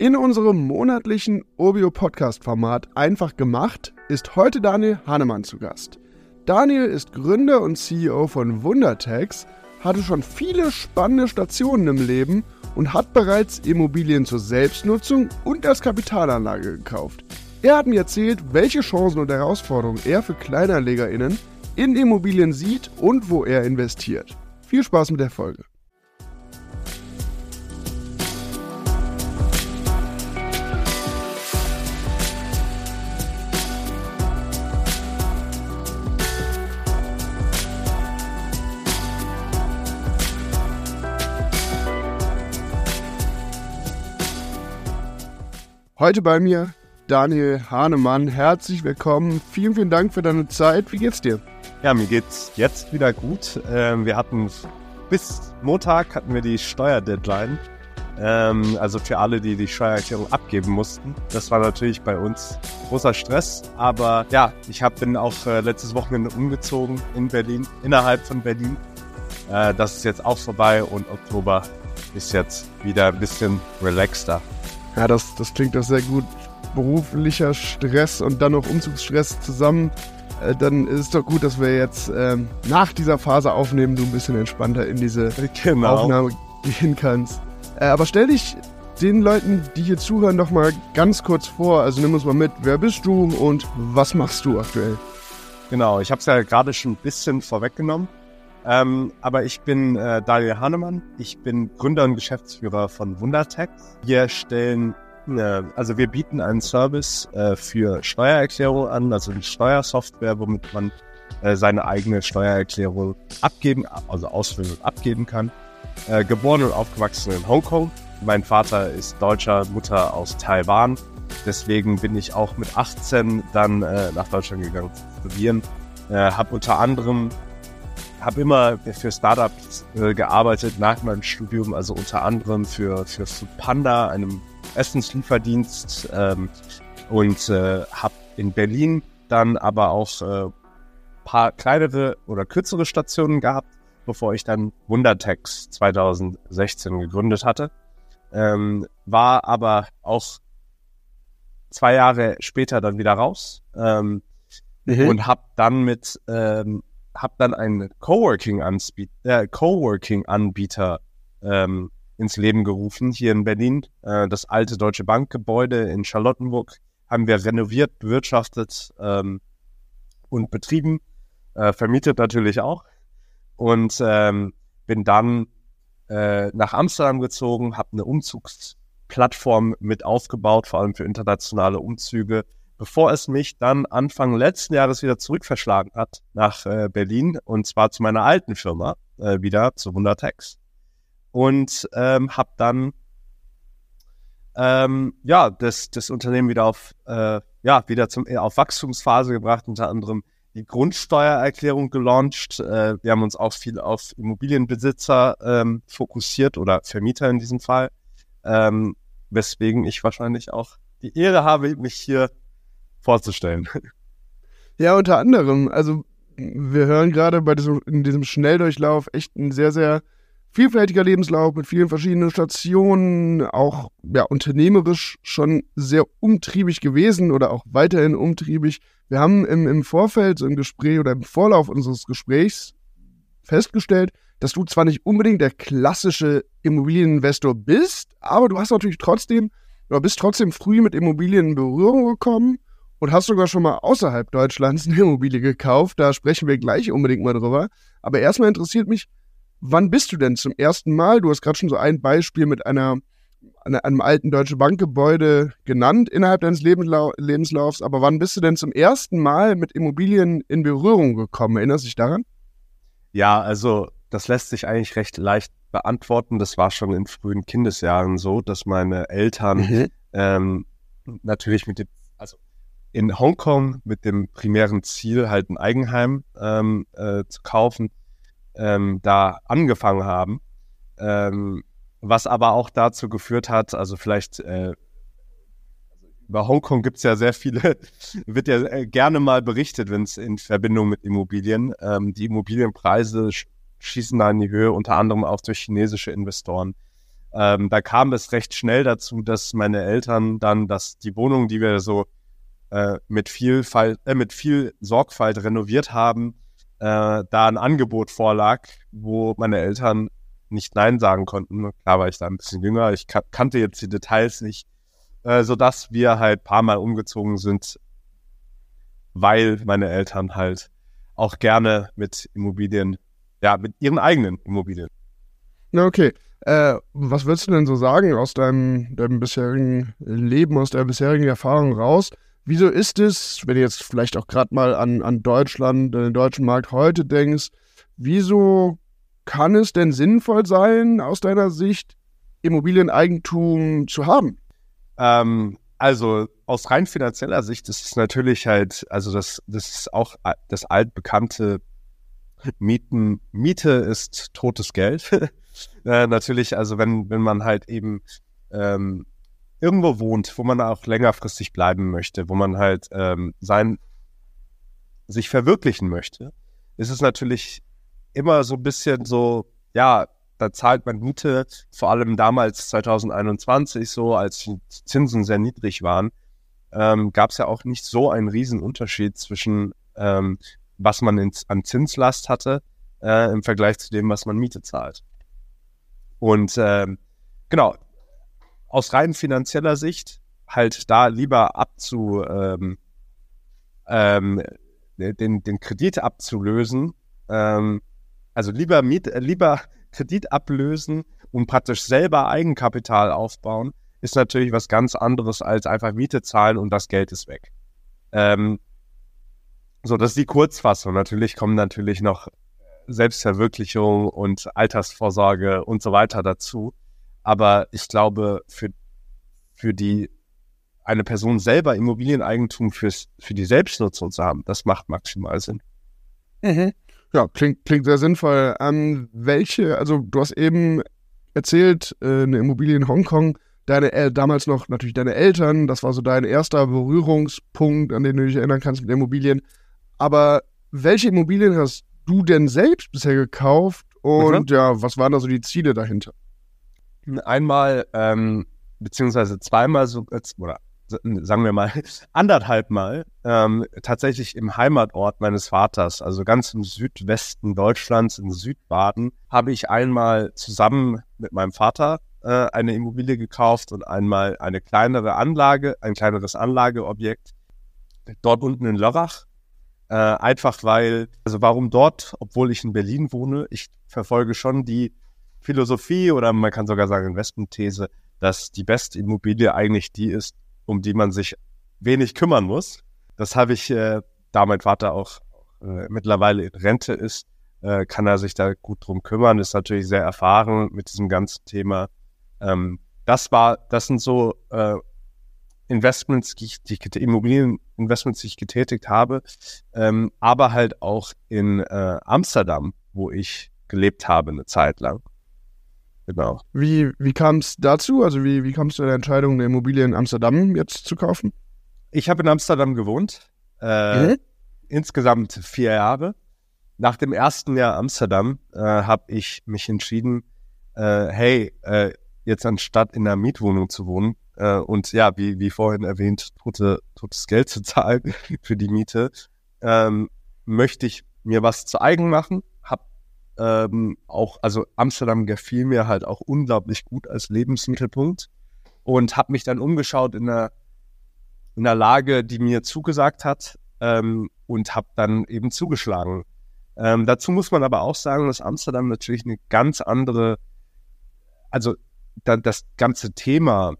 In unserem monatlichen Obio Podcast Format Einfach gemacht ist heute Daniel Hahnemann zu Gast. Daniel ist Gründer und CEO von Wundertax, hatte schon viele spannende Stationen im Leben und hat bereits Immobilien zur Selbstnutzung und als Kapitalanlage gekauft. Er hat mir erzählt, welche Chancen und Herausforderungen er für KleinanlegerInnen in Immobilien sieht und wo er investiert. Viel Spaß mit der Folge. Heute bei mir Daniel Hahnemann. Herzlich willkommen. Vielen, vielen Dank für deine Zeit. Wie geht's dir? Ja, mir geht's jetzt wieder gut. Ähm, wir hatten bis Montag hatten wir die Steuerdeadline. Ähm, also für alle, die die Steuererklärung abgeben mussten. Das war natürlich bei uns großer Stress. Aber ja, ich hab, bin auch äh, letztes Wochenende umgezogen in Berlin, innerhalb von Berlin. Äh, das ist jetzt auch vorbei und Oktober ist jetzt wieder ein bisschen relaxter. Ja, das, das klingt doch sehr gut. Beruflicher Stress und dann noch Umzugsstress zusammen. Äh, dann ist es doch gut, dass wir jetzt ähm, nach dieser Phase aufnehmen, du ein bisschen entspannter in diese genau. Aufnahme gehen kannst. Äh, aber stell dich den Leuten, die hier zuhören, noch mal ganz kurz vor. Also nimm uns mal mit. Wer bist du und was machst du aktuell? Genau, ich habe es ja gerade schon ein bisschen vorweggenommen. Ähm, aber ich bin äh, Daniel Hahnemann. Ich bin Gründer und Geschäftsführer von Wundertex. Wir stellen, äh, also wir bieten einen Service äh, für Steuererklärung an, also eine Steuersoftware, womit man äh, seine eigene Steuererklärung abgeben, also ausfüllen und abgeben kann. Äh, geboren und aufgewachsen in Hongkong. Mein Vater ist Deutscher, Mutter aus Taiwan. Deswegen bin ich auch mit 18 dann äh, nach Deutschland gegangen zu studieren. Äh, habe unter anderem habe immer für Startups äh, gearbeitet nach meinem Studium, also unter anderem für, für Panda, einem Essenslieferdienst ähm, und äh, habe in Berlin dann aber auch äh, paar kleinere oder kürzere Stationen gehabt, bevor ich dann Wundertex 2016 gegründet hatte. Ähm, war aber auch zwei Jahre später dann wieder raus ähm, mhm. und habe dann mit ähm, habe dann einen Coworking-Anbieter äh, Coworking ähm, ins Leben gerufen hier in Berlin. Äh, das alte Deutsche Bankgebäude in Charlottenburg haben wir renoviert, bewirtschaftet ähm, und betrieben, äh, vermietet natürlich auch. Und ähm, bin dann äh, nach Amsterdam gezogen, habe eine Umzugsplattform mit aufgebaut, vor allem für internationale Umzüge bevor es mich dann Anfang letzten Jahres wieder zurückverschlagen hat nach äh, Berlin und zwar zu meiner alten Firma äh, wieder zu Wundertex und ähm, habe dann ähm, ja das, das Unternehmen wieder auf äh, ja wieder zum auf Wachstumsphase gebracht unter anderem die Grundsteuererklärung gelauncht. Äh, wir haben uns auch viel auf Immobilienbesitzer ähm, fokussiert oder Vermieter in diesem Fall, ähm, weswegen ich wahrscheinlich auch die Ehre habe, mich hier vorzustellen. Ja, unter anderem. Also wir hören gerade bei diesem, in diesem Schnelldurchlauf echt ein sehr, sehr vielfältiger Lebenslauf mit vielen verschiedenen Stationen, auch ja, unternehmerisch schon sehr umtriebig gewesen oder auch weiterhin umtriebig. Wir haben im, im Vorfeld, so im Gespräch oder im Vorlauf unseres Gesprächs festgestellt, dass du zwar nicht unbedingt der klassische Immobilieninvestor bist, aber du hast natürlich trotzdem, oder bist trotzdem früh mit Immobilien in Berührung gekommen und hast sogar schon mal außerhalb Deutschlands eine Immobilie gekauft. Da sprechen wir gleich unbedingt mal drüber. Aber erstmal interessiert mich, wann bist du denn zum ersten Mal? Du hast gerade schon so ein Beispiel mit einer, einer, einem alten Deutsche Bankgebäude genannt innerhalb deines Lebenslau Lebenslaufs. Aber wann bist du denn zum ersten Mal mit Immobilien in Berührung gekommen? Erinnerst du dich daran? Ja, also das lässt sich eigentlich recht leicht beantworten. Das war schon in frühen Kindesjahren so, dass meine Eltern mhm. ähm, natürlich mit dem, also in Hongkong mit dem primären Ziel, halt ein Eigenheim ähm, äh, zu kaufen, ähm, da angefangen haben. Ähm, was aber auch dazu geführt hat, also vielleicht äh, über Hongkong gibt es ja sehr viele, wird ja äh, gerne mal berichtet, wenn es in Verbindung mit Immobilien. Ähm, die Immobilienpreise schießen da in die Höhe, unter anderem auch durch chinesische Investoren. Ähm, da kam es recht schnell dazu, dass meine Eltern dann, dass die Wohnung, die wir so äh, mit, viel Fall, äh, mit viel Sorgfalt renoviert haben, äh, da ein Angebot vorlag, wo meine Eltern nicht Nein sagen konnten. Klar war ich da ein bisschen jünger, ich kan kannte jetzt die Details nicht, äh, sodass wir halt paar Mal umgezogen sind, weil meine Eltern halt auch gerne mit Immobilien, ja, mit ihren eigenen Immobilien. Na, okay. Äh, was würdest du denn so sagen aus deinem, deinem bisherigen Leben, aus deiner bisherigen Erfahrung raus? Wieso ist es, wenn du jetzt vielleicht auch gerade mal an, an Deutschland, den deutschen Markt heute denkst, wieso kann es denn sinnvoll sein, aus deiner Sicht Immobilieneigentum zu haben? Ähm, also aus rein finanzieller Sicht ist es natürlich halt, also das, das ist auch das altbekannte Mieten. Miete ist totes Geld. äh, natürlich, also wenn, wenn man halt eben ähm, irgendwo wohnt, wo man auch längerfristig bleiben möchte, wo man halt ähm, sein, sich verwirklichen möchte, ist es natürlich immer so ein bisschen so, ja, da zahlt man Miete, vor allem damals 2021 so, als die Zinsen sehr niedrig waren, ähm, gab es ja auch nicht so einen riesen Unterschied zwischen ähm, was man in, an Zinslast hatte äh, im Vergleich zu dem, was man Miete zahlt. Und ähm, genau, aus rein finanzieller Sicht halt da lieber abzu ähm, ähm, den, den Kredit abzulösen, ähm, also lieber Miet, äh, lieber Kredit ablösen und praktisch selber Eigenkapital aufbauen, ist natürlich was ganz anderes als einfach Miete zahlen und das Geld ist weg. Ähm, so, das ist die Kurzfassung. Natürlich kommen natürlich noch Selbstverwirklichung und Altersvorsorge und so weiter dazu. Aber ich glaube, für, für die eine Person selber Immobilieneigentum fürs, für die Selbstnutzung zu haben, das macht maximal Sinn. Mhm. Ja, klingt, klingt sehr sinnvoll. Ähm, welche, also du hast eben erzählt, äh, eine Immobilie in Hongkong, deine äh, damals noch natürlich deine Eltern, das war so dein erster Berührungspunkt, an den du dich erinnern kannst mit Immobilien. Aber welche Immobilien hast du denn selbst bisher gekauft und mhm. ja, was waren da so die Ziele dahinter? Einmal, ähm, beziehungsweise zweimal so, oder sagen wir mal, anderthalb Mal ähm, tatsächlich im Heimatort meines Vaters, also ganz im Südwesten Deutschlands, in Südbaden, habe ich einmal zusammen mit meinem Vater äh, eine Immobilie gekauft und einmal eine kleinere Anlage, ein kleineres Anlageobjekt dort unten in Lörrach. Äh, einfach weil, also warum dort, obwohl ich in Berlin wohne, ich verfolge schon die Philosophie oder man kann sogar sagen Investmentthese, dass die beste Immobilie eigentlich die ist, um die man sich wenig kümmern muss. Das habe ich, äh, da mein Vater auch äh, mittlerweile in Rente ist, äh, kann er sich da gut drum kümmern, ist natürlich sehr erfahren mit diesem ganzen Thema. Ähm, das war, das sind so äh, Investments, die ich, die Immobilieninvestments, die ich getätigt habe, ähm, aber halt auch in äh, Amsterdam, wo ich gelebt habe eine Zeit lang. Genau. Wie, wie kam es dazu? Also wie, wie kamst du der Entscheidung, eine Immobilie in Amsterdam jetzt zu kaufen? Ich habe in Amsterdam gewohnt. Äh, mhm. Insgesamt vier Jahre. Nach dem ersten Jahr Amsterdam äh, habe ich mich entschieden, äh, hey, äh, jetzt anstatt in einer Mietwohnung zu wohnen äh, und ja, wie, wie vorhin erwähnt, tote, totes Geld zu zahlen für die Miete, ähm, möchte ich mir was zu eigen machen ähm, auch, also Amsterdam gefiel mir halt auch unglaublich gut als Lebensmittelpunkt und habe mich dann umgeschaut in einer, in einer Lage, die mir zugesagt hat ähm, und habe dann eben zugeschlagen. Ähm, dazu muss man aber auch sagen, dass Amsterdam natürlich eine ganz andere, also da, das ganze Thema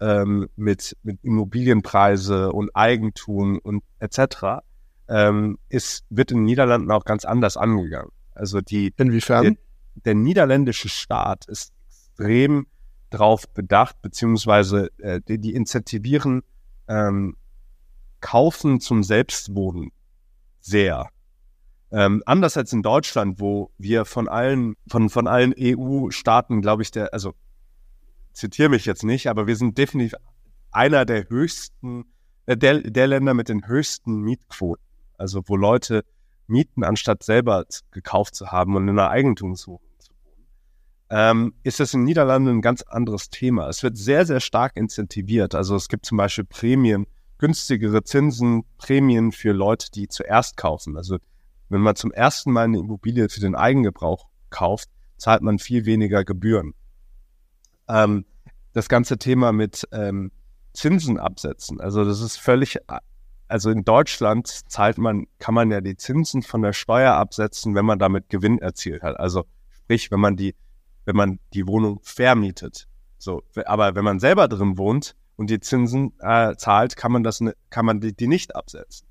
ähm, mit, mit Immobilienpreise und Eigentum und etc. Ähm, ist, wird in den Niederlanden auch ganz anders angegangen. Also die Inwiefern? Der, der niederländische Staat ist extrem darauf bedacht, beziehungsweise äh, die, die incentivieren ähm, Kaufen zum Selbstwohnen sehr. Ähm, anders als in Deutschland, wo wir von allen, von, von allen EU-Staaten, glaube ich, der, also zitiere mich jetzt nicht, aber wir sind definitiv einer der höchsten, äh, der, der Länder mit den höchsten Mietquoten. Also wo Leute mieten, anstatt selber gekauft zu haben und in einer Eigentumswohnung zu wohnen. ähm, ist das in den Niederlanden ein ganz anderes Thema. Es wird sehr, sehr stark incentiviert. Also es gibt zum Beispiel Prämien, günstigere Zinsen, Prämien für Leute, die zuerst kaufen. Also wenn man zum ersten Mal eine Immobilie für den Eigengebrauch kauft, zahlt man viel weniger Gebühren. Ähm, das ganze Thema mit ähm, Zinsen absetzen, also das ist völlig, also in Deutschland zahlt man, kann man ja die Zinsen von der Steuer absetzen, wenn man damit Gewinn erzielt hat. Also sprich, wenn man die, wenn man die Wohnung vermietet. So, aber wenn man selber drin wohnt und die Zinsen äh, zahlt, kann man das, ne, kann man die, die nicht absetzen.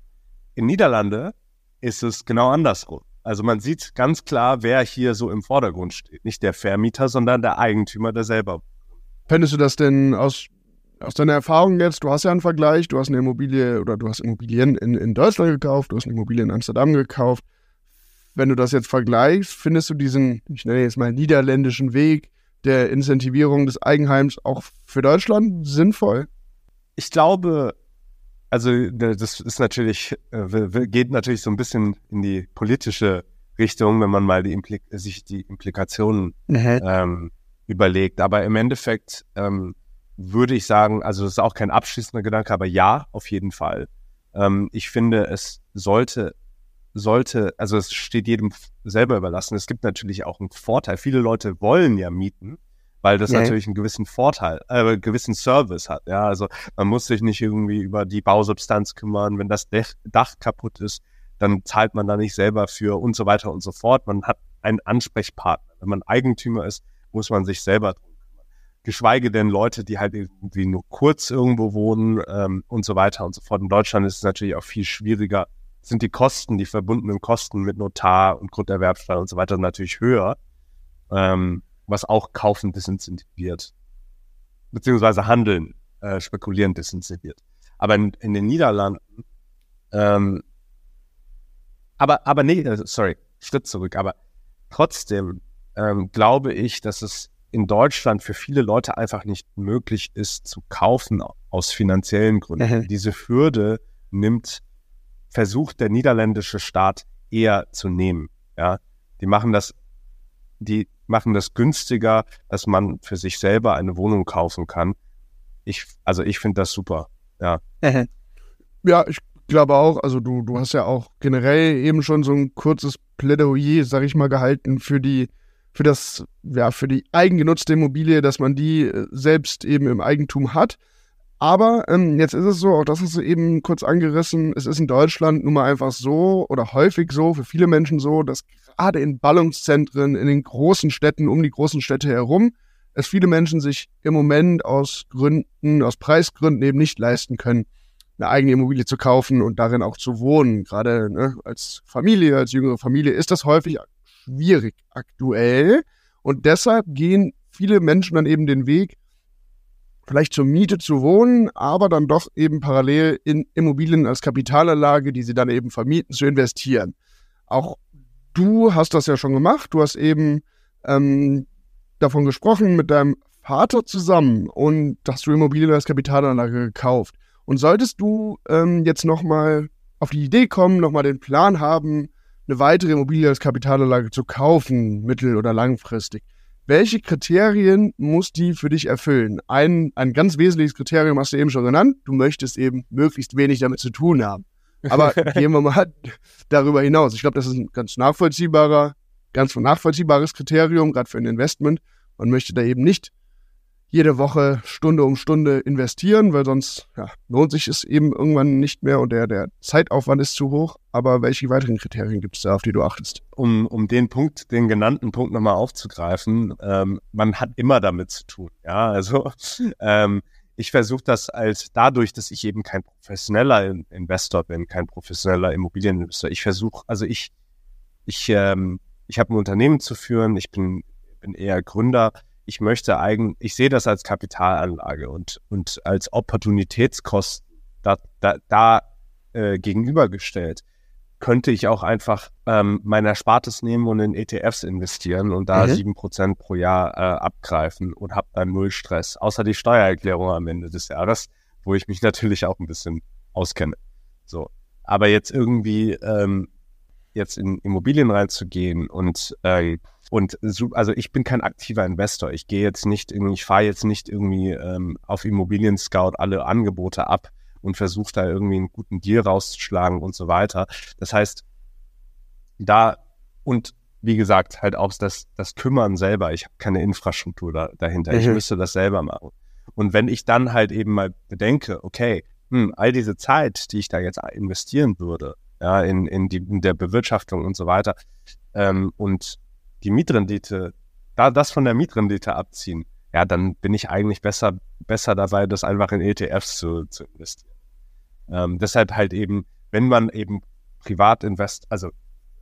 In Niederlande ist es genau andersrum. Also man sieht ganz klar, wer hier so im Vordergrund steht. Nicht der Vermieter, sondern der Eigentümer, der selber. Fändest du das denn aus, aus deiner Erfahrung jetzt, du hast ja einen Vergleich, du hast eine Immobilie oder du hast Immobilien in, in Deutschland gekauft, du hast eine Immobilie in Amsterdam gekauft. Wenn du das jetzt vergleichst, findest du diesen, ich nenne jetzt mal niederländischen Weg der Incentivierung des Eigenheims auch für Deutschland sinnvoll? Ich glaube, also das ist natürlich, äh, geht natürlich so ein bisschen in die politische Richtung, wenn man mal die Implik sich die Implikationen mhm. ähm, überlegt. Aber im Endeffekt ähm, würde ich sagen, also das ist auch kein abschließender Gedanke, aber ja, auf jeden Fall. Ähm, ich finde, es sollte, sollte, also es steht jedem selber überlassen. Es gibt natürlich auch einen Vorteil. Viele Leute wollen ja mieten weil das ja. natürlich einen gewissen Vorteil, äh, einen gewissen Service hat. Ja, also man muss sich nicht irgendwie über die Bausubstanz kümmern. Wenn das Dach kaputt ist, dann zahlt man da nicht selber für und so weiter und so fort. Man hat einen Ansprechpartner. Wenn man Eigentümer ist, muss man sich selber drum. Geschweige denn Leute, die halt irgendwie nur kurz irgendwo wohnen ähm, und so weiter und so fort. In Deutschland ist es natürlich auch viel schwieriger, sind die Kosten, die verbundenen Kosten mit Notar und Grunderwerbsteuer und so weiter natürlich höher. Ähm, was auch Kaufen disincentiviert. Beziehungsweise Handeln, äh, Spekulieren disincentiviert. Aber in, in den Niederlanden, ähm, aber, aber nee, äh, sorry, Schritt zurück, aber trotzdem ähm, glaube ich, dass es in Deutschland für viele Leute einfach nicht möglich ist zu kaufen aus finanziellen Gründen. Mhm. Diese Hürde nimmt, versucht der niederländische Staat eher zu nehmen. Ja, die machen das, die machen das günstiger, dass man für sich selber eine Wohnung kaufen kann. Ich, also ich finde das super. Ja. ja, ich glaube auch, also du, du hast ja auch generell eben schon so ein kurzes Plädoyer, sag ich mal, gehalten für die, für das, ja, für die eigengenutzte Immobilie, dass man die äh, selbst eben im Eigentum hat. Aber ähm, jetzt ist es so, auch das hast du eben kurz angerissen, es ist in Deutschland nun mal einfach so oder häufig so, für viele Menschen so, dass gerade in Ballungszentren, in den großen Städten, um die großen Städte herum, es viele Menschen sich im Moment aus Gründen, aus Preisgründen eben nicht leisten können, eine eigene Immobilie zu kaufen und darin auch zu wohnen. Gerade ne, als Familie, als jüngere Familie ist das häufig schwierig aktuell. Und deshalb gehen viele Menschen dann eben den Weg, vielleicht zur Miete zu wohnen, aber dann doch eben parallel in Immobilien als Kapitalanlage, die sie dann eben vermieten, zu investieren. Auch du hast das ja schon gemacht. Du hast eben ähm, davon gesprochen mit deinem Vater zusammen und hast du Immobilien als Kapitalanlage gekauft. Und solltest du ähm, jetzt nochmal auf die Idee kommen, nochmal den Plan haben, eine weitere Immobilie als Kapitalanlage zu kaufen, mittel- oder langfristig, welche Kriterien muss die für dich erfüllen? Ein, ein ganz wesentliches Kriterium hast du eben schon genannt. Du möchtest eben möglichst wenig damit zu tun haben. Aber gehen wir mal darüber hinaus. Ich glaube, das ist ein ganz nachvollziehbarer, ganz nachvollziehbares Kriterium, gerade für ein Investment. Man möchte da eben nicht jede Woche Stunde um Stunde investieren, weil sonst ja, lohnt sich es eben irgendwann nicht mehr und der, der Zeitaufwand ist zu hoch. Aber welche weiteren Kriterien gibt es da, auf die du achtest? Um, um den Punkt, den genannten Punkt nochmal aufzugreifen, ähm, man hat immer damit zu tun. Ja, also ähm, ich versuche das als dadurch, dass ich eben kein professioneller Investor bin, kein professioneller Immobilieninvestor. Ich versuche, also ich, ich, ähm, ich habe ein Unternehmen zu führen, ich bin, bin eher Gründer. Ich möchte eigentlich, ich sehe das als Kapitalanlage und, und als Opportunitätskosten da, da, da äh, gegenübergestellt könnte ich auch einfach ähm, mein Erspartes nehmen und in ETFs investieren und da sieben mhm. Prozent pro Jahr äh, abgreifen und habe dann null Stress. Außer die Steuererklärung am Ende des Jahres, wo ich mich natürlich auch ein bisschen auskenne. So. Aber jetzt irgendwie ähm, jetzt in Immobilien reinzugehen und äh, Und so, also ich bin kein aktiver Investor. Ich gehe jetzt nicht irgendwie, ich fahre jetzt nicht irgendwie ähm, auf Immobilien Scout alle Angebote ab und versuche da irgendwie einen guten Deal rauszuschlagen und so weiter. Das heißt, da und wie gesagt, halt auch das, das Kümmern selber. Ich habe keine Infrastruktur da, dahinter. Mhm. Ich müsste das selber machen. Und wenn ich dann halt eben mal bedenke, okay, hm, all diese Zeit, die ich da jetzt investieren würde, ja, in, in, die, in der Bewirtschaftung und so weiter, ähm, und die Mietrendite, da das von der Mietrendite abziehen, ja, dann bin ich eigentlich besser, besser dabei, das einfach in ETFs zu, zu investieren. Ähm, deshalb halt eben, wenn man eben privat invest, also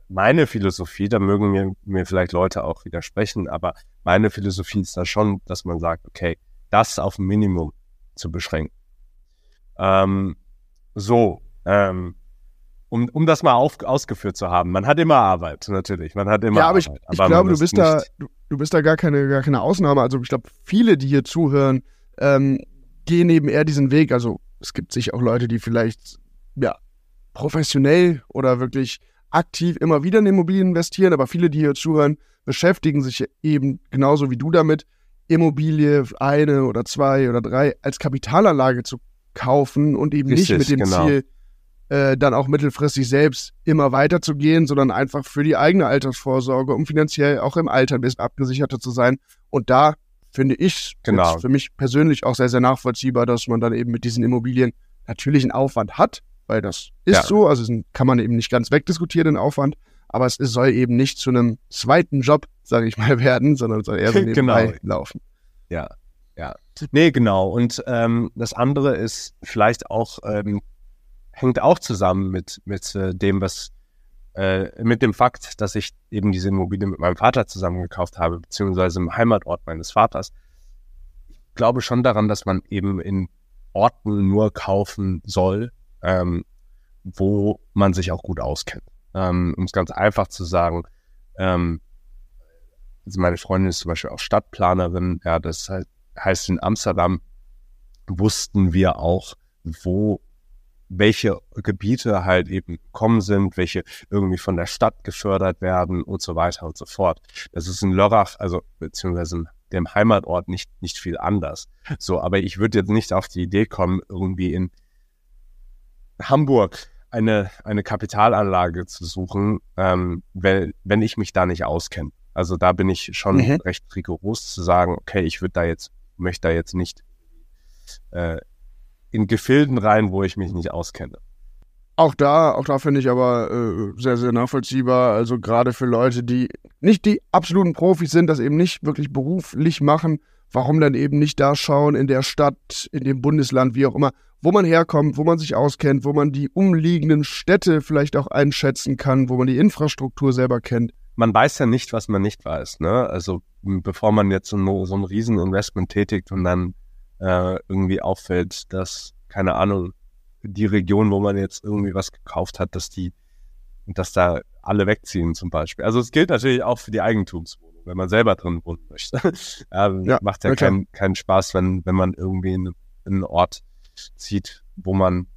meine Philosophie, da mögen mir, mir vielleicht Leute auch widersprechen, aber meine Philosophie ist da schon, dass man sagt, okay, das auf ein Minimum zu beschränken. Ähm, so, ähm, um, um das mal auf, ausgeführt zu haben. Man hat immer Arbeit, natürlich. Man hat immer ja, aber Arbeit. Ich, ich aber glaube, du bist da, du, du, bist da gar keine, gar keine Ausnahme. Also ich glaube, viele, die hier zuhören, ähm, gehen eben eher diesen Weg. Also es gibt sicher auch Leute, die vielleicht ja professionell oder wirklich aktiv immer wieder in Immobilien investieren, aber viele, die hier zuhören, beschäftigen sich eben genauso wie du damit, Immobilie eine oder zwei oder drei als Kapitalanlage zu kaufen und eben Richtig, nicht mit dem genau. Ziel, äh, dann auch mittelfristig selbst immer weiterzugehen, sondern einfach für die eigene Altersvorsorge, um finanziell auch im Alter ein bisschen abgesicherter zu sein. Und da finde ich genau. für mich persönlich auch sehr, sehr nachvollziehbar, dass man dann eben mit diesen Immobilien natürlich einen Aufwand hat, weil das ist ja. so, also kann man eben nicht ganz wegdiskutieren, den Aufwand, aber es soll eben nicht zu einem zweiten Job, sage ich mal, werden, sondern soll eher so nebenbei genau. laufen. Ja, ja. Nee, genau. Und ähm, das andere ist vielleicht auch, ähm, hängt auch zusammen mit, mit äh, dem, was, äh, mit dem Fakt, dass ich eben diese Immobilie mit meinem Vater zusammen gekauft habe, beziehungsweise im Heimatort meines Vaters. Ich glaube schon daran, dass man eben in Orten nur kaufen soll, ähm, wo man sich auch gut auskennt. Ähm, um es ganz einfach zu sagen, ähm, also meine Freundin ist zum Beispiel auch Stadtplanerin, ja, das heißt in Amsterdam wussten wir auch, wo welche Gebiete halt eben kommen sind, welche irgendwie von der Stadt gefördert werden und so weiter und so fort. Das ist in Lörrach, also beziehungsweise in dem Heimatort nicht, nicht viel anders. So, aber ich würde jetzt nicht auf die Idee kommen, irgendwie in Hamburg eine, eine Kapitalanlage zu suchen, ähm, wenn, wenn ich mich da nicht auskenne. Also da bin ich schon mhm. recht rigoros zu sagen, okay, ich würde da jetzt, möchte da jetzt nicht äh, in Gefilden rein, wo ich mich nicht auskenne. Auch da, auch da finde ich aber äh, sehr, sehr nachvollziehbar. Also gerade für Leute, die nicht die absoluten Profis sind, das eben nicht wirklich beruflich machen, warum dann eben nicht da schauen in der Stadt, in dem Bundesland, wie auch immer, wo man herkommt, wo man sich auskennt, wo man die umliegenden Städte vielleicht auch einschätzen kann, wo man die Infrastruktur selber kennt. Man weiß ja nicht, was man nicht weiß. Ne? Also bevor man jetzt so, so ein Rieseninvestment tätigt und dann äh, irgendwie auffällt, dass, keine Ahnung, die Region, wo man jetzt irgendwie was gekauft hat, dass die, dass da alle wegziehen zum Beispiel. Also es gilt natürlich auch für die Eigentumswohnung, wenn man selber drin wohnen möchte. ähm, ja, macht ja keinen keinen Spaß, wenn, wenn man irgendwie in, in einen Ort zieht, wo man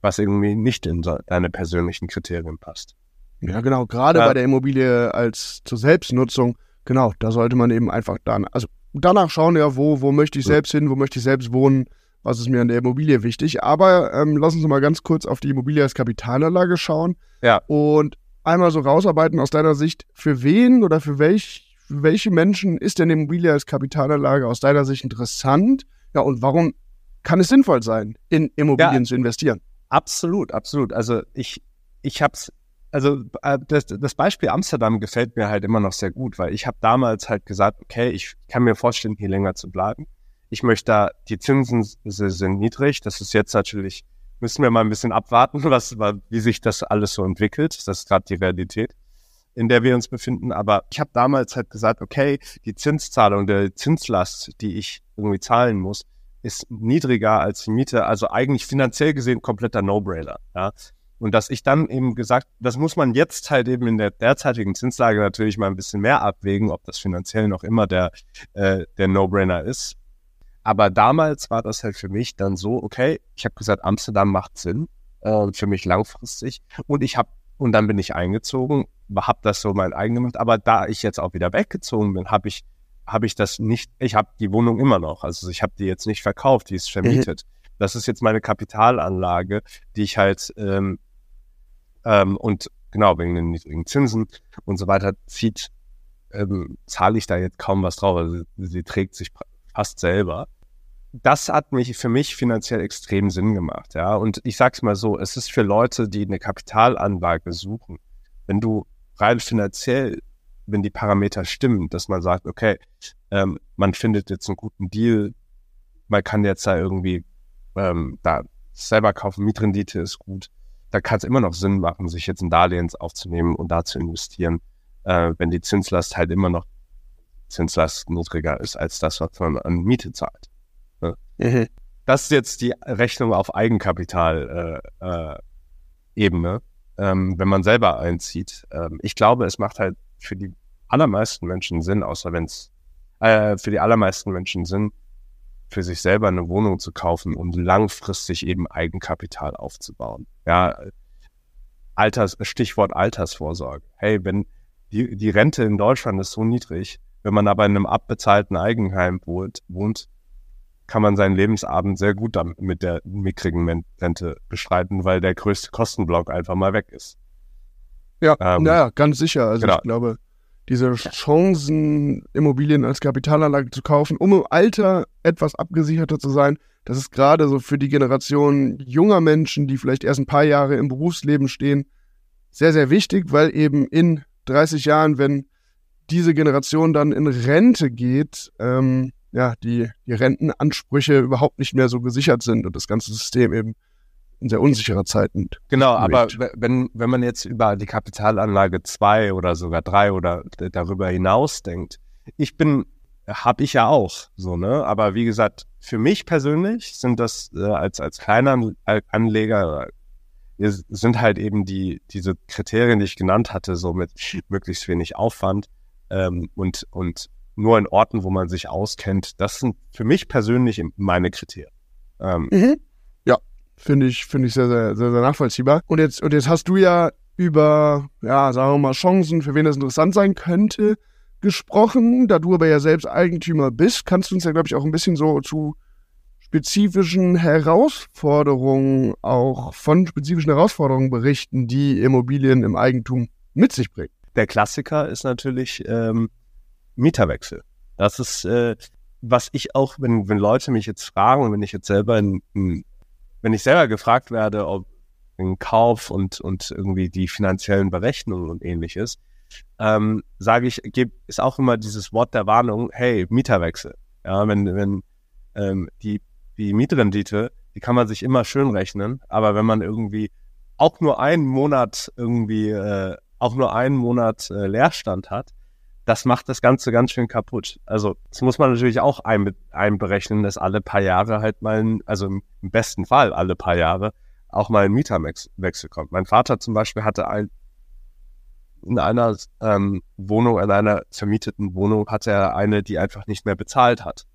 was irgendwie nicht in deine persönlichen Kriterien passt. Ja, genau. Gerade ja. bei der Immobilie als zur Selbstnutzung, genau, da sollte man eben einfach dann, also danach schauen, ja, wo, wo möchte ich selbst hin, wo möchte ich selbst wohnen, was ist mir an der Immobilie wichtig. Aber ähm, lass uns mal ganz kurz auf die Immobilie als Kapitalanlage schauen. Ja. Und einmal so rausarbeiten aus deiner Sicht, für wen oder für, welch, für welche Menschen ist denn Immobilie als Kapitalanlage aus deiner Sicht interessant? Ja, und warum kann es sinnvoll sein, in Immobilien ja, zu investieren? Absolut, absolut. Also ich, ich habe es also äh, das, das Beispiel Amsterdam gefällt mir halt immer noch sehr gut, weil ich habe damals halt gesagt, okay, ich kann mir vorstellen, hier länger zu bleiben. Ich möchte da, die Zinsen sind niedrig. Das ist jetzt natürlich, müssen wir mal ein bisschen abwarten, was, wie sich das alles so entwickelt. Das ist gerade die Realität, in der wir uns befinden. Aber ich habe damals halt gesagt, okay, die Zinszahlung, der Zinslast, die ich irgendwie zahlen muss, ist niedriger als die Miete. Also eigentlich finanziell gesehen kompletter No-Brainer. Ja? Und dass ich dann eben gesagt, das muss man jetzt halt eben in der derzeitigen Zinslage natürlich mal ein bisschen mehr abwägen, ob das finanziell noch immer der, äh, der No-Brainer ist. Aber damals war das halt für mich dann so, okay, ich habe gesagt, Amsterdam macht Sinn äh, für mich langfristig. Und ich habe Und dann bin ich eingezogen, habe das so mein eigen gemacht. Aber da ich jetzt auch wieder weggezogen bin, habe ich habe ich das nicht. Ich habe die Wohnung immer noch. Also ich habe die jetzt nicht verkauft, die ist mhm. vermietet. Mhm. Das ist jetzt meine Kapitalanlage, die ich halt ähm, ähm, und genau wegen den niedrigen Zinsen und so weiter zieht, ähm, zahle ich da jetzt kaum was drauf. Also sie trägt sich fast selber das hat mich für mich finanziell extrem Sinn gemacht, ja. Und ich sag's mal so, es ist für Leute, die eine Kapitalanlage suchen, wenn du rein finanziell, wenn die Parameter stimmen, dass man sagt, okay, ähm, man findet jetzt einen guten Deal, man kann jetzt da irgendwie ähm, da selber kaufen, Mietrendite ist gut, da kann es immer noch Sinn machen, sich jetzt ein Darlehen aufzunehmen und da zu investieren, äh, wenn die Zinslast halt immer noch Zinslast niedriger ist als das, was man an Miete zahlt. Mhm. Das ist jetzt die Rechnung auf Eigenkapital äh, äh, ähm, wenn man selber einzieht. Ähm, ich glaube, es macht halt für die allermeisten Menschen Sinn, außer wenn es äh, für die allermeisten Menschen Sinn, für sich selber eine Wohnung zu kaufen und langfristig eben Eigenkapital aufzubauen. Ja, Alters, Stichwort Altersvorsorge. Hey, wenn die, die Rente in Deutschland ist so niedrig, wenn man aber in einem abbezahlten Eigenheim wohnt, wohnt kann man seinen Lebensabend sehr gut mit der mickrigen Rente bestreiten, weil der größte Kostenblock einfach mal weg ist. Ja, ähm, ja, ganz sicher. Also genau. ich glaube, diese Chancen, Immobilien als Kapitalanlage zu kaufen, um im Alter etwas abgesicherter zu sein, das ist gerade so für die Generation junger Menschen, die vielleicht erst ein paar Jahre im Berufsleben stehen, sehr, sehr wichtig, weil eben in 30 Jahren, wenn diese Generation dann in Rente geht, ähm, ja, die, die Rentenansprüche überhaupt nicht mehr so gesichert sind und das ganze System eben in sehr unsicherer Zeiten. Genau, aber wenn, wenn man jetzt über die Kapitalanlage zwei oder sogar drei oder darüber hinaus denkt, ich bin, habe ich ja auch so, ne? Aber wie gesagt, für mich persönlich sind das äh, als, als kleiner Anleger sind halt eben die, diese Kriterien, die ich genannt hatte, so mit möglichst wenig Aufwand ähm, und, und nur in Orten, wo man sich auskennt. Das sind für mich persönlich meine Kriterien. Ähm, mhm. Finde ich, finde ich sehr, sehr, sehr, sehr nachvollziehbar. Und jetzt, und jetzt hast du ja über, ja, sagen wir mal, Chancen, für wen das interessant sein könnte, gesprochen. Da du aber ja selbst Eigentümer bist, kannst du uns ja, glaube ich, auch ein bisschen so zu spezifischen Herausforderungen, auch von spezifischen Herausforderungen berichten, die Immobilien im Eigentum mit sich bringen. Der Klassiker ist natürlich ähm, Mieterwechsel. Das ist, äh, was ich auch, wenn, wenn Leute mich jetzt fragen, wenn ich jetzt selber in, in, wenn ich selber gefragt werde, ob ein Kauf und, und irgendwie die finanziellen Berechnungen und ähnliches, ähm, sage ich, geb, ist auch immer dieses Wort der Warnung, hey, Mieterwechsel. Ja, wenn, wenn ähm, die, die Mietrendite, die kann man sich immer schön rechnen, aber wenn man irgendwie auch nur einen Monat irgendwie, äh, auch nur einen Monat äh, Leerstand hat, das macht das Ganze ganz schön kaputt. Also das muss man natürlich auch ein, einberechnen, dass alle paar Jahre halt mal, ein, also im besten Fall alle paar Jahre, auch mal ein Mieterwechsel kommt. Mein Vater zum Beispiel hatte ein, in einer ähm, Wohnung, in einer vermieteten Wohnung, hatte er eine, die einfach nicht mehr bezahlt hat.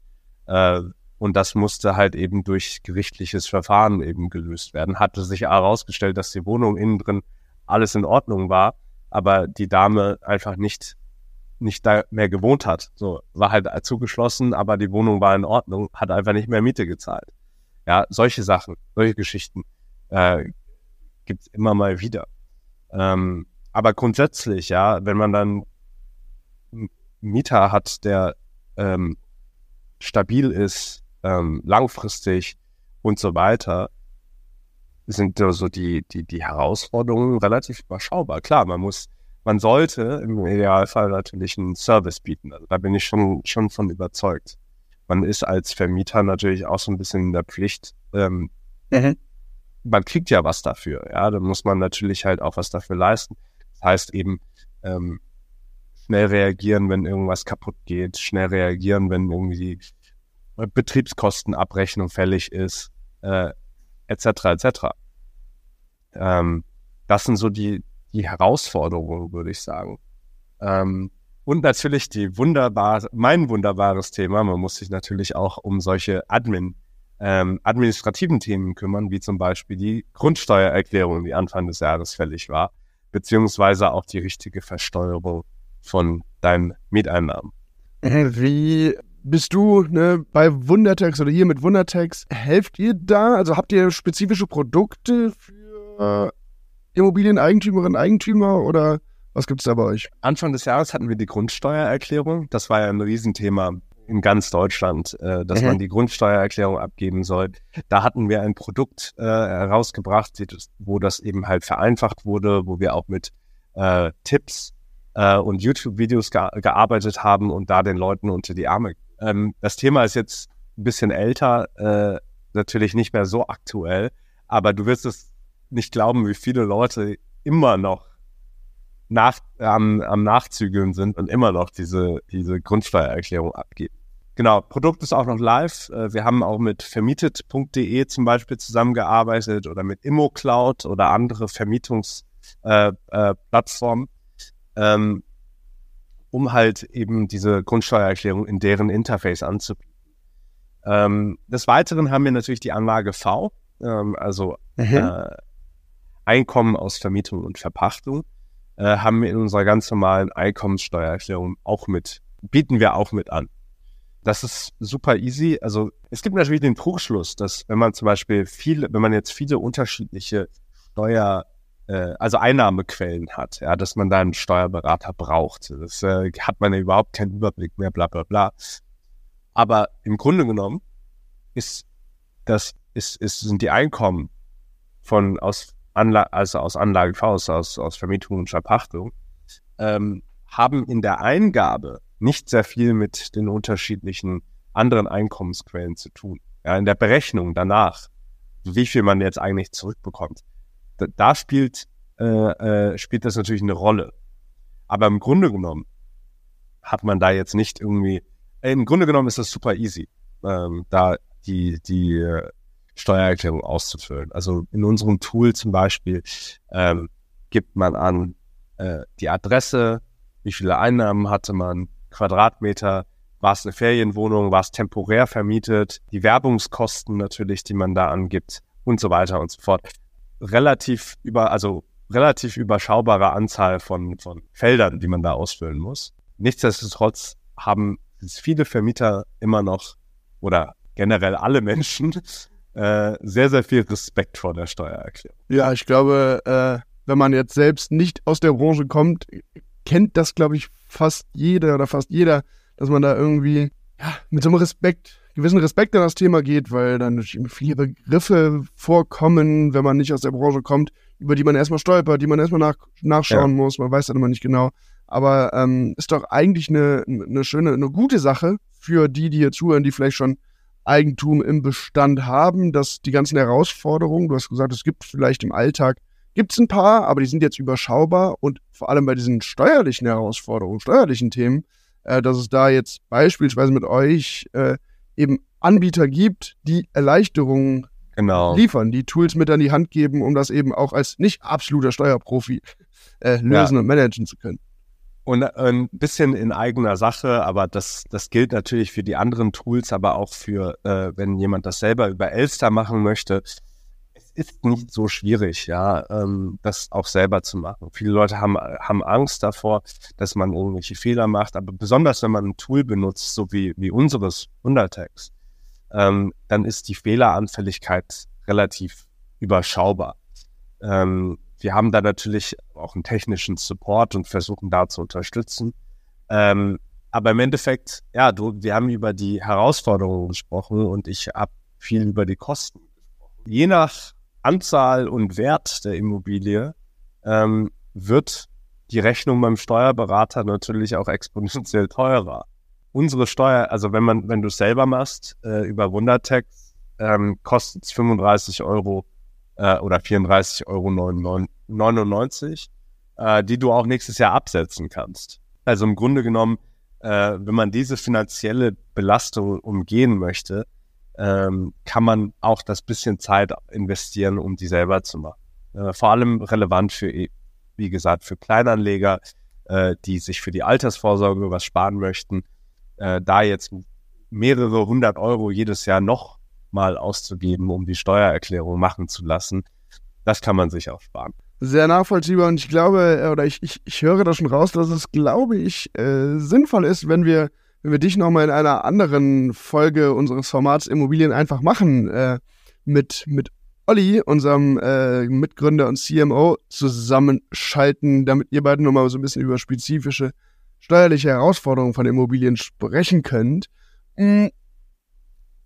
Äh, und das musste halt eben durch gerichtliches Verfahren eben gelöst werden. Hatte sich herausgestellt, dass die Wohnung innen drin alles in Ordnung war, aber die Dame einfach nicht nicht da mehr gewohnt hat. So, war halt zugeschlossen, aber die Wohnung war in Ordnung, hat einfach nicht mehr Miete gezahlt. Ja, solche Sachen, solche Geschichten äh, gibt immer mal wieder. Ähm, aber grundsätzlich, ja, wenn man dann einen Mieter hat, der ähm, stabil ist, ähm, langfristig und so weiter, sind so die, die, die Herausforderungen relativ überschaubar. Klar, man muss man sollte im Idealfall natürlich einen Service bieten. Also da bin ich schon, schon von überzeugt. Man ist als Vermieter natürlich auch so ein bisschen in der Pflicht. Ähm, mhm. Man kriegt ja was dafür. Ja, da muss man natürlich halt auch was dafür leisten. Das heißt eben, ähm, schnell reagieren, wenn irgendwas kaputt geht, schnell reagieren, wenn irgendwie Betriebskostenabrechnung fällig ist, äh, etc. etc. Ähm, das sind so die, die Herausforderung, würde ich sagen. Ähm, und natürlich die wunderbar, mein wunderbares Thema, man muss sich natürlich auch um solche Admin, ähm, administrativen Themen kümmern, wie zum Beispiel die Grundsteuererklärung, die Anfang des Jahres fällig war. beziehungsweise auch die richtige Versteuerung von deinen Mieteinnahmen. Wie bist du ne, bei Wundertex oder hier mit Wundertex? Helft ihr da? Also habt ihr spezifische Produkte für Immobilieneigentümerinnen und Eigentümer oder was gibt es da bei euch? Anfang des Jahres hatten wir die Grundsteuererklärung. Das war ja ein Riesenthema in ganz Deutschland, äh, dass mhm. man die Grundsteuererklärung abgeben soll. Da hatten wir ein Produkt äh, herausgebracht, wo das eben halt vereinfacht wurde, wo wir auch mit äh, Tipps äh, und YouTube-Videos ge gearbeitet haben und da den Leuten unter die Arme. Ähm, das Thema ist jetzt ein bisschen älter, äh, natürlich nicht mehr so aktuell, aber du wirst es nicht glauben, wie viele Leute immer noch nach, am, am Nachzügeln sind und immer noch diese, diese Grundsteuererklärung abgeben. Genau, Produkt ist auch noch live. Äh, wir haben auch mit vermietet.de zum Beispiel zusammengearbeitet oder mit ImmoCloud oder andere Vermietungsplattformen, äh, äh, ähm, um halt eben diese Grundsteuererklärung in deren Interface anzubieten. Ähm, des Weiteren haben wir natürlich die Anlage V, ähm, also mhm. äh, Einkommen aus Vermietung und Verpachtung, äh, haben wir in unserer ganz normalen Einkommenssteuererklärung auch mit, bieten wir auch mit an. Das ist super easy. Also es gibt natürlich den Trugschluss, dass wenn man zum Beispiel viele, wenn man jetzt viele unterschiedliche Steuer, äh, also Einnahmequellen hat, ja, dass man da einen Steuerberater braucht. Das äh, hat man ja überhaupt keinen Überblick mehr, bla bla bla. Aber im Grunde genommen ist das, ist, ist, sind die Einkommen von aus Anla also aus Anlagenfonds, aus, aus Vermietung und Verpachtung, ähm, haben in der Eingabe nicht sehr viel mit den unterschiedlichen anderen Einkommensquellen zu tun. Ja, in der Berechnung danach, wie viel man jetzt eigentlich zurückbekommt, da, da spielt, äh, äh, spielt das natürlich eine Rolle. Aber im Grunde genommen hat man da jetzt nicht irgendwie, äh, im Grunde genommen ist das super easy, ähm, da die, die äh, Steuererklärung auszufüllen. Also in unserem Tool zum Beispiel ähm, gibt man an äh, die Adresse, wie viele Einnahmen hatte man, Quadratmeter, war es eine Ferienwohnung, war es temporär vermietet, die Werbungskosten natürlich, die man da angibt und so weiter und so fort. Relativ über, also relativ überschaubare Anzahl von, von Feldern, die man da ausfüllen muss. Nichtsdestotrotz haben viele Vermieter immer noch oder generell alle Menschen äh, sehr, sehr viel Respekt vor der Steuererklärung. Ja, ich glaube, äh, wenn man jetzt selbst nicht aus der Branche kommt, kennt das, glaube ich, fast jeder oder fast jeder, dass man da irgendwie ja, mit so einem Respekt, gewissen Respekt an das Thema geht, weil dann viele Begriffe vorkommen, wenn man nicht aus der Branche kommt, über die man erstmal stolpert, die man erstmal nach, nachschauen ja. muss. Man weiß dann immer nicht genau. Aber ähm, ist doch eigentlich eine, eine schöne, eine gute Sache für die, die hier zuhören, die vielleicht schon Eigentum im Bestand haben, dass die ganzen Herausforderungen, du hast gesagt, es gibt vielleicht im Alltag Gibt es ein paar, aber die sind jetzt überschaubar und vor allem bei diesen steuerlichen Herausforderungen, steuerlichen Themen, äh, dass es da jetzt beispielsweise mit euch äh, eben Anbieter gibt, die Erleichterungen genau. liefern, die Tools mit an die Hand geben, um das eben auch als nicht absoluter Steuerprofi äh, lösen ja. und managen zu können. Und äh, ein bisschen in eigener Sache, aber das, das gilt natürlich für die anderen Tools, aber auch für, äh, wenn jemand das selber über Elster machen möchte ist nicht so schwierig, ja, ähm, das auch selber zu machen. Viele Leute haben, haben Angst davor, dass man irgendwelche Fehler macht, aber besonders wenn man ein Tool benutzt, so wie, wie unseres Wundertext, ähm, dann ist die Fehleranfälligkeit relativ überschaubar. Ähm, wir haben da natürlich auch einen technischen Support und versuchen da zu unterstützen. Ähm, aber im Endeffekt, ja, du, wir haben über die Herausforderungen gesprochen und ich habe viel über die Kosten gesprochen. Je nach Anzahl und Wert der Immobilie ähm, wird die Rechnung beim Steuerberater natürlich auch exponentiell teurer. Unsere Steuer, also wenn man, wenn du es selber machst, äh, über Wundertext, ähm, kostet es 35 Euro äh, oder 34,99 Euro, 99, äh, die du auch nächstes Jahr absetzen kannst. Also im Grunde genommen, äh, wenn man diese finanzielle Belastung umgehen möchte, ähm, kann man auch das bisschen Zeit investieren, um die selber zu machen. Äh, vor allem relevant für, e, wie gesagt, für Kleinanleger, äh, die sich für die Altersvorsorge was sparen möchten, äh, da jetzt mehrere hundert Euro jedes Jahr noch mal auszugeben, um die Steuererklärung machen zu lassen, das kann man sich auch sparen. Sehr nachvollziehbar und ich glaube, äh, oder ich, ich, ich höre da schon raus, dass es, glaube ich, äh, sinnvoll ist, wenn wir, wenn wir dich nochmal in einer anderen Folge unseres Formats Immobilien einfach machen, äh, mit, mit Olli, unserem äh, Mitgründer und CMO, zusammenschalten, damit ihr beiden nochmal so ein bisschen über spezifische steuerliche Herausforderungen von Immobilien sprechen könnt.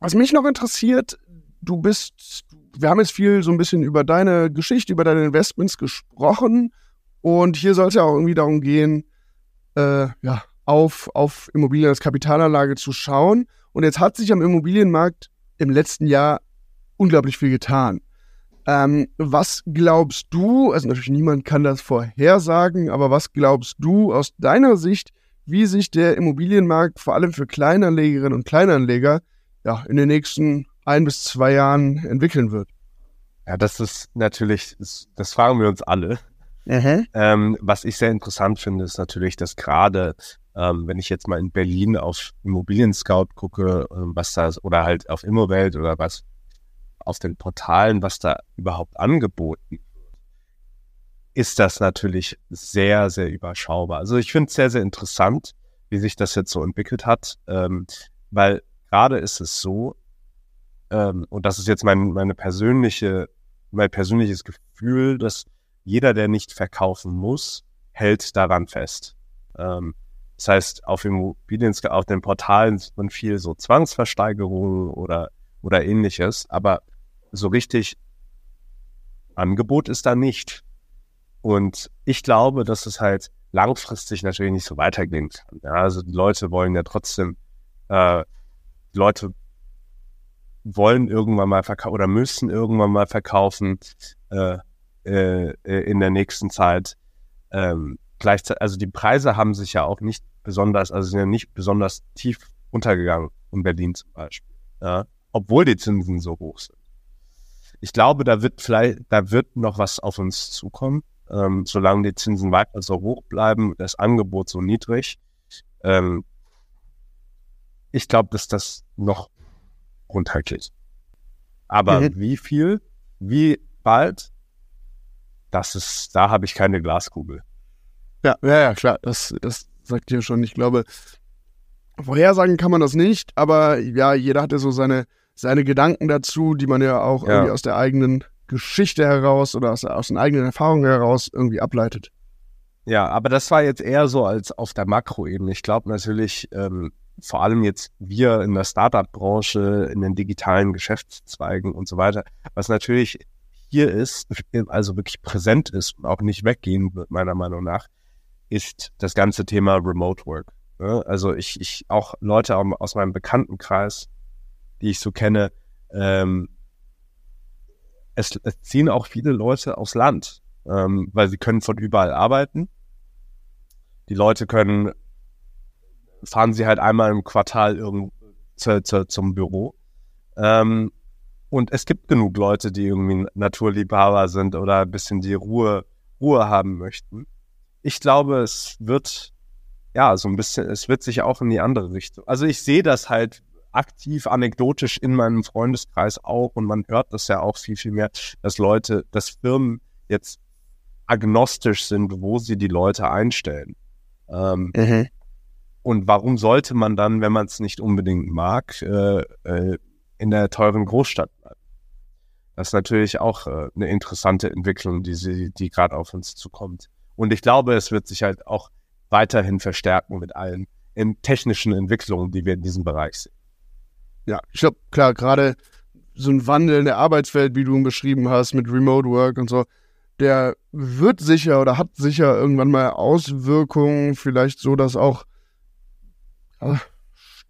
Was mich noch interessiert, du bist, wir haben jetzt viel so ein bisschen über deine Geschichte, über deine Investments gesprochen und hier soll es ja auch irgendwie darum gehen, äh, ja, auf, auf Immobilien als Kapitalanlage zu schauen. Und jetzt hat sich am Immobilienmarkt im letzten Jahr unglaublich viel getan. Ähm, was glaubst du, also natürlich niemand kann das vorhersagen, aber was glaubst du aus deiner Sicht, wie sich der Immobilienmarkt vor allem für Kleinanlegerinnen und Kleinanleger ja, in den nächsten ein bis zwei Jahren entwickeln wird? Ja, das ist natürlich, das, fragen wir uns alle. Mhm. Ähm, was ich sehr interessant finde, ist natürlich, dass gerade, ähm, wenn ich jetzt mal in Berlin auf Immobilien Scout gucke, ähm, was da oder halt auf Immowelt oder was auf den Portalen, was da überhaupt angeboten wird, ist das natürlich sehr, sehr überschaubar. Also ich finde es sehr, sehr interessant, wie sich das jetzt so entwickelt hat, ähm, weil gerade ist es so, ähm, und das ist jetzt mein, meine persönliche, mein persönliches Gefühl, dass jeder, der nicht verkaufen muss, hält daran fest. Ähm, das heißt, auf Immobilien, auf den Portalen sieht man viel so Zwangsversteigerungen oder, oder ähnliches, aber so richtig Angebot ist da nicht. Und ich glaube, dass es halt langfristig natürlich nicht so weitergehen kann. Ja, also die Leute wollen ja trotzdem, äh, die Leute wollen irgendwann mal verkaufen oder müssen irgendwann mal verkaufen äh, äh, in der nächsten Zeit. Ähm, gleichzeitig, also die Preise haben sich ja auch nicht besonders, also sind ja nicht besonders tief untergegangen in Berlin zum Beispiel, ja, obwohl die Zinsen so hoch sind ich glaube, da wird vielleicht, da wird noch was auf uns zukommen, ähm, solange die Zinsen weiter so hoch bleiben, das Angebot so niedrig. Ähm, ich glaube, dass das noch runtergeht. Aber mhm. wie viel, wie bald, das ist, da habe ich keine Glaskugel. Ja, ja, ja, klar, das, das sagt ihr schon. Ich glaube, vorhersagen kann man das nicht, aber ja, jeder hatte so seine, seine Gedanken dazu, die man ja auch ja. irgendwie aus der eigenen Geschichte heraus oder aus, aus den eigenen Erfahrungen heraus irgendwie ableitet. Ja, aber das war jetzt eher so als auf der Makroebene. Ich glaube natürlich, ähm, vor allem jetzt wir in der Startup-Branche, in den digitalen Geschäftszweigen und so weiter, was natürlich hier ist, also wirklich präsent ist und auch nicht weggehen wird, meiner Meinung nach, ist das ganze Thema Remote Work. Ne? Also ich, ich auch Leute aus meinem Bekanntenkreis, die ich so kenne, ähm, es, es ziehen auch viele Leute aufs Land, ähm, weil sie können von überall arbeiten. Die Leute können, fahren sie halt einmal im Quartal irgend, zu, zu, zum Büro. Ähm, und es gibt genug Leute, die irgendwie Naturliebhaber sind oder ein bisschen die Ruhe, Ruhe haben möchten. Ich glaube, es wird, ja, so ein bisschen, es wird sich auch in die andere Richtung. Also ich sehe das halt aktiv anekdotisch in meinem Freundeskreis auch und man hört das ja auch viel, viel mehr, dass Leute, dass Firmen jetzt agnostisch sind, wo sie die Leute einstellen. Ähm, mhm. Und warum sollte man dann, wenn man es nicht unbedingt mag, äh, äh, in der teuren Großstadt bleiben? Das ist natürlich auch äh, eine interessante Entwicklung, die, sie, die gerade auf uns zukommt. Und ich glaube, es wird sich halt auch weiterhin verstärken mit allen in technischen Entwicklungen, die wir in diesem Bereich sehen ja, ich glaube, klar, gerade so ein Wandel in der Arbeitswelt, wie du ihn beschrieben hast, mit Remote Work und so, der wird sicher oder hat sicher irgendwann mal Auswirkungen, vielleicht so, dass auch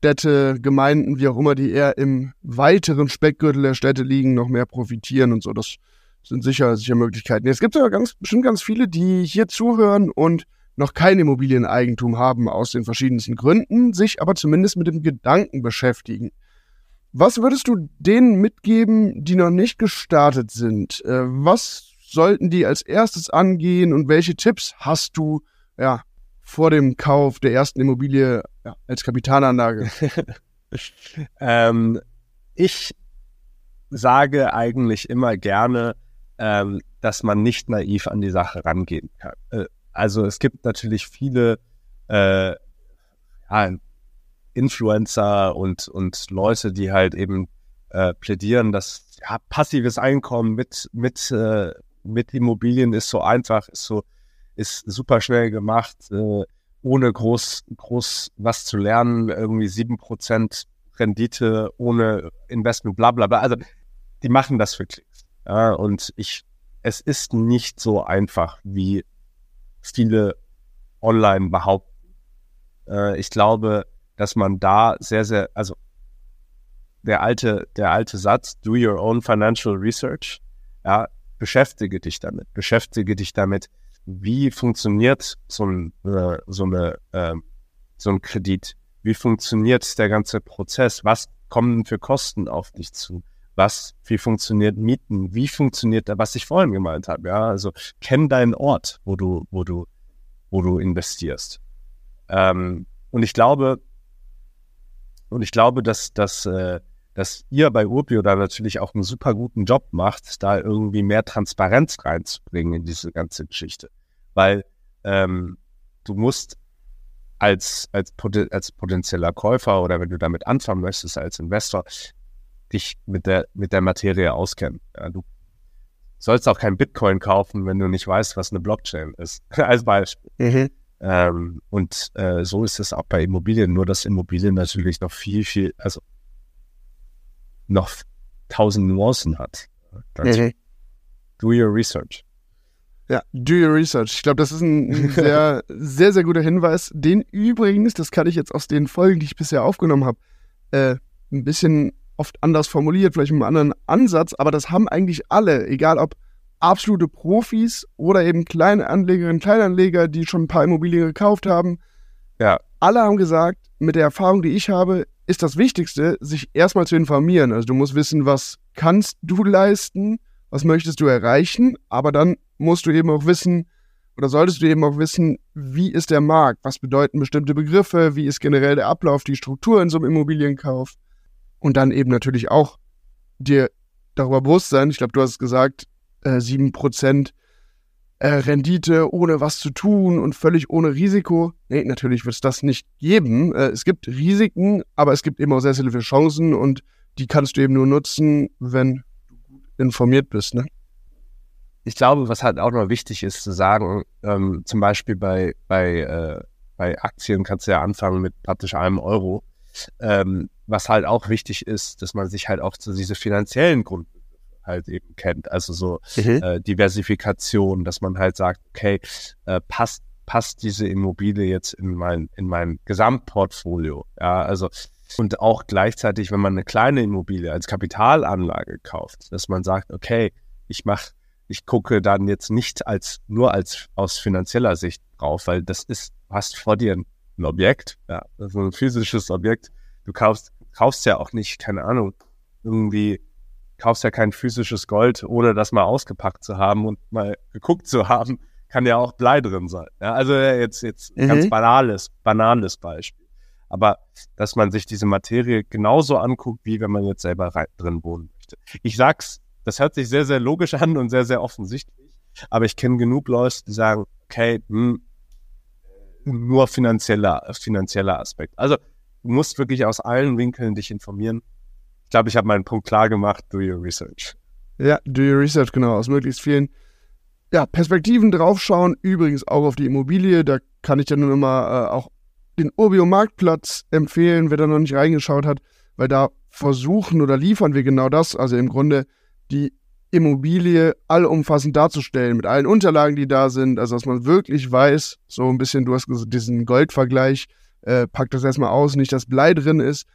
Städte, Gemeinden, wie auch immer, die eher im weiteren Speckgürtel der Städte liegen, noch mehr profitieren und so. Das sind sicher, sicher Möglichkeiten. Jetzt gibt aber ganz, bestimmt ganz viele, die hier zuhören und noch kein Immobilieneigentum haben aus den verschiedensten Gründen, sich aber zumindest mit dem Gedanken beschäftigen. Was würdest du denen mitgeben, die noch nicht gestartet sind? Äh, was sollten die als erstes angehen und welche Tipps hast du ja, vor dem Kauf der ersten Immobilie ja, als Kapitalanlage? ähm, ich sage eigentlich immer gerne, ähm, dass man nicht naiv an die Sache rangehen kann. Äh, also es gibt natürlich viele äh, ja, Influencer und, und Leute, die halt eben äh, plädieren, dass ja, passives Einkommen mit, mit, äh, mit Immobilien ist so einfach, ist so, ist super schnell gemacht, äh, ohne groß, groß was zu lernen, irgendwie sieben Prozent Rendite ohne Investment, bla bla bla. Also die machen das für Klicks. Ja, und ich, es ist nicht so einfach, wie viele online behaupten. Äh, ich glaube, dass man da sehr, sehr, also der alte, der alte Satz, do your own financial research, ja, beschäftige dich damit, beschäftige dich damit, wie funktioniert so ein, äh, so eine, äh, so ein Kredit, wie funktioniert der ganze Prozess, was kommen für Kosten auf dich zu, was, wie funktioniert Mieten, wie funktioniert, was ich vorhin gemeint habe, ja, also kenn deinen Ort, wo du, wo du, wo du investierst. Ähm, und ich glaube, und ich glaube, dass, dass äh, dass ihr bei Urbio da natürlich auch einen super guten Job macht, da irgendwie mehr Transparenz reinzubringen in diese ganze Geschichte. Weil ähm, du musst als, als, als potenzieller Käufer oder wenn du damit anfangen möchtest als Investor, dich mit der, mit der Materie auskennen. Ja, du sollst auch kein Bitcoin kaufen, wenn du nicht weißt, was eine Blockchain ist, als Beispiel. Mhm. Ähm, und äh, so ist es auch bei Immobilien, nur dass Immobilien natürlich noch viel, viel, also noch tausend Nuancen hat. Mhm. Do your research. Ja, do your research. Ich glaube, das ist ein sehr, sehr, sehr guter Hinweis. Den übrigens, das kann ich jetzt aus den Folgen, die ich bisher aufgenommen habe, äh, ein bisschen oft anders formuliert, vielleicht mit einem anderen Ansatz, aber das haben eigentlich alle, egal ob absolute Profis oder eben kleine Anlegerinnen, Kleinanleger, die schon ein paar Immobilien gekauft haben. Ja. Alle haben gesagt, mit der Erfahrung, die ich habe, ist das Wichtigste, sich erstmal zu informieren. Also du musst wissen, was kannst du leisten, was möchtest du erreichen, aber dann musst du eben auch wissen, oder solltest du eben auch wissen, wie ist der Markt, was bedeuten bestimmte Begriffe, wie ist generell der Ablauf, die Struktur in so einem Immobilienkauf. Und dann eben natürlich auch dir darüber bewusst sein, ich glaube, du hast es gesagt, äh, 7% äh, Rendite ohne was zu tun und völlig ohne Risiko. Nee, natürlich wird es das nicht geben. Äh, es gibt Risiken, aber es gibt eben auch sehr, sehr viele Chancen und die kannst du eben nur nutzen, wenn du gut informiert bist. Ne? Ich glaube, was halt auch noch wichtig ist zu sagen, ähm, zum Beispiel bei, bei, äh, bei Aktien kannst du ja anfangen mit praktisch einem Euro. Ähm, was halt auch wichtig ist, dass man sich halt auch zu diese finanziellen Grund halt eben kennt. Also so mhm. äh, Diversifikation, dass man halt sagt, okay, äh, passt passt diese Immobilie jetzt in mein in mein Gesamtportfolio. Ja, also und auch gleichzeitig, wenn man eine kleine Immobilie als Kapitalanlage kauft, dass man sagt, okay, ich mache ich gucke dann jetzt nicht als nur als aus finanzieller Sicht drauf, weil das ist, du hast vor dir ein, ein Objekt, ja, also ein physisches Objekt. Du kaufst, kaufst ja auch nicht, keine Ahnung, irgendwie kaufst ja kein physisches Gold, ohne das mal ausgepackt zu haben und mal geguckt zu haben, kann ja auch Blei drin sein. Ja, also jetzt, jetzt mhm. ganz banales, banales Beispiel. Aber dass man sich diese Materie genauso anguckt, wie wenn man jetzt selber drin wohnen möchte. Ich sag's, das hört sich sehr, sehr logisch an und sehr, sehr offensichtlich. Aber ich kenne genug Leute, die sagen, okay, hm, nur finanzieller, finanzieller Aspekt. Also du musst wirklich aus allen Winkeln dich informieren glaube, ich habe meinen Punkt klar gemacht. Do your research. Ja, do your research, genau. Aus möglichst vielen ja, Perspektiven draufschauen. Übrigens auch auf die Immobilie. Da kann ich dann nur mal äh, auch den Urbio Marktplatz empfehlen, wer da noch nicht reingeschaut hat, weil da versuchen oder liefern wir genau das. Also im Grunde die Immobilie allumfassend darzustellen, mit allen Unterlagen, die da sind, also dass man wirklich weiß, so ein bisschen, du hast diesen Goldvergleich, äh, packt das erstmal aus, nicht dass Blei drin ist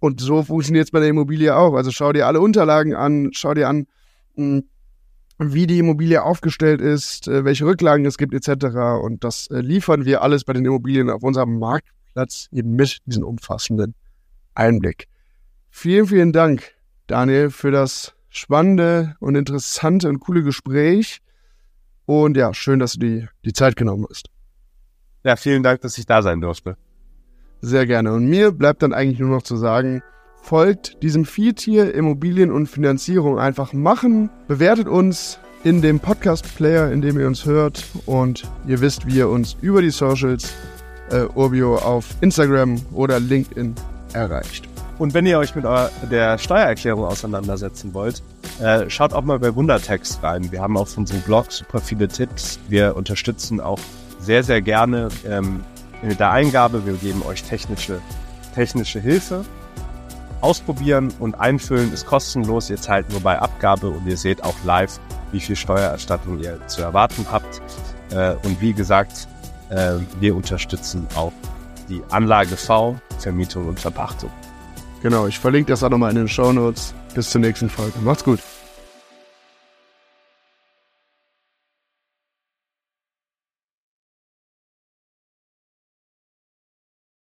und so funktioniert es bei der Immobilie auch. Also schau dir alle Unterlagen an, schau dir an, hm, wie die Immobilie aufgestellt ist, äh, welche Rücklagen es gibt, etc. Und das äh, liefern wir alles bei den Immobilien auf unserem Marktplatz eben mit diesem umfassenden Einblick. Vielen, vielen Dank, Daniel, für das spannende und interessante und coole Gespräch. Und ja, schön, dass du die, die Zeit genommen hast. Ja, vielen Dank, dass ich da sein durfte. Sehr gerne. Und mir bleibt dann eigentlich nur noch zu sagen, folgt diesem Feed hier Immobilien und Finanzierung einfach machen, bewertet uns, in dem Podcast-Player, in dem ihr uns hört. Und ihr wisst, wie ihr uns über die Socials äh, Urbio auf Instagram oder LinkedIn erreicht. Und wenn ihr euch mit der Steuererklärung auseinandersetzen wollt, äh, schaut auch mal bei Wundertext rein. Wir haben auf unserem Blog super viele Tipps. Wir unterstützen auch sehr, sehr gerne ähm, mit der Eingabe. Wir geben euch technische, technische Hilfe. Ausprobieren und einfüllen ist kostenlos. Ihr zahlt nur bei Abgabe und ihr seht auch live, wie viel Steuererstattung ihr zu erwarten habt. Äh, und wie gesagt, äh, wir unterstützen auch die Anlage V, Vermietung und Verpachtung. Genau, ich verlinke das auch nochmal in den Show Notes. Bis zur nächsten Folge. Macht's gut.